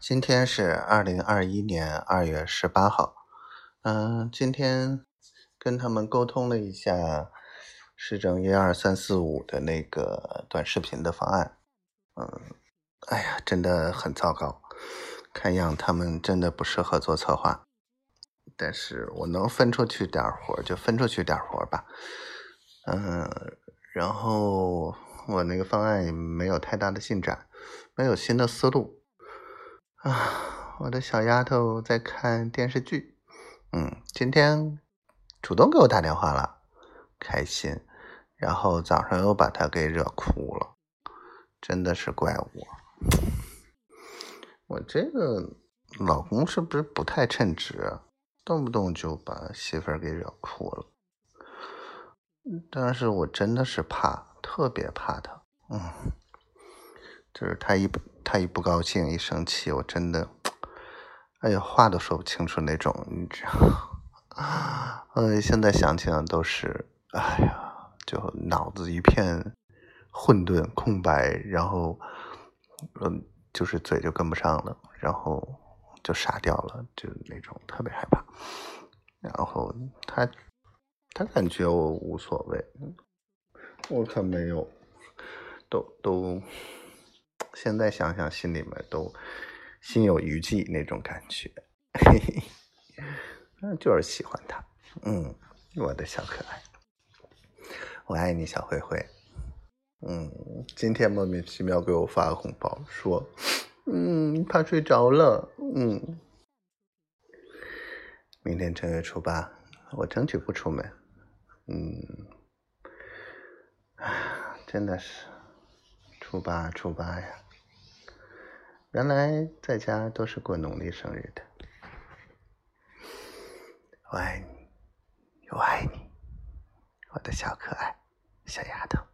今天是二零二一年二月十八号，嗯，今天跟他们沟通了一下市政一二三四五的那个短视频的方案，嗯，哎呀，真的很糟糕，看样他们真的不适合做策划，但是我能分出去点活就分出去点活吧，嗯，然后我那个方案也没有太大的进展，没有新的思路。啊，我的小丫头在看电视剧，嗯，今天主动给我打电话了，开心。然后早上又把她给惹哭了，真的是怪我。我这个老公是不是不太称职？动不动就把媳妇儿给惹哭了。但是我真的是怕，特别怕他，嗯，就是他一。他一不高兴，一生气，我真的，哎呀，话都说不清楚那种，你知道？呃，现在想起来都是，哎呀，就脑子一片混沌空白，然后，嗯，就是嘴就跟不上了，然后就傻掉了，就那种特别害怕。然后他，他感觉我无所谓，我可没有，都都。现在想想，心里面都心有余悸那种感觉，嘿嘿，那就是喜欢他，嗯，我的小可爱，我爱你，小灰灰，嗯，今天莫名其妙给我发个红包，说，嗯，怕睡着了，嗯，明天正月初八，我争取不出门，嗯，啊，真的是初八，初八呀。原来在家都是过农历生日的，我爱你，我爱你，我的小可爱，小丫头。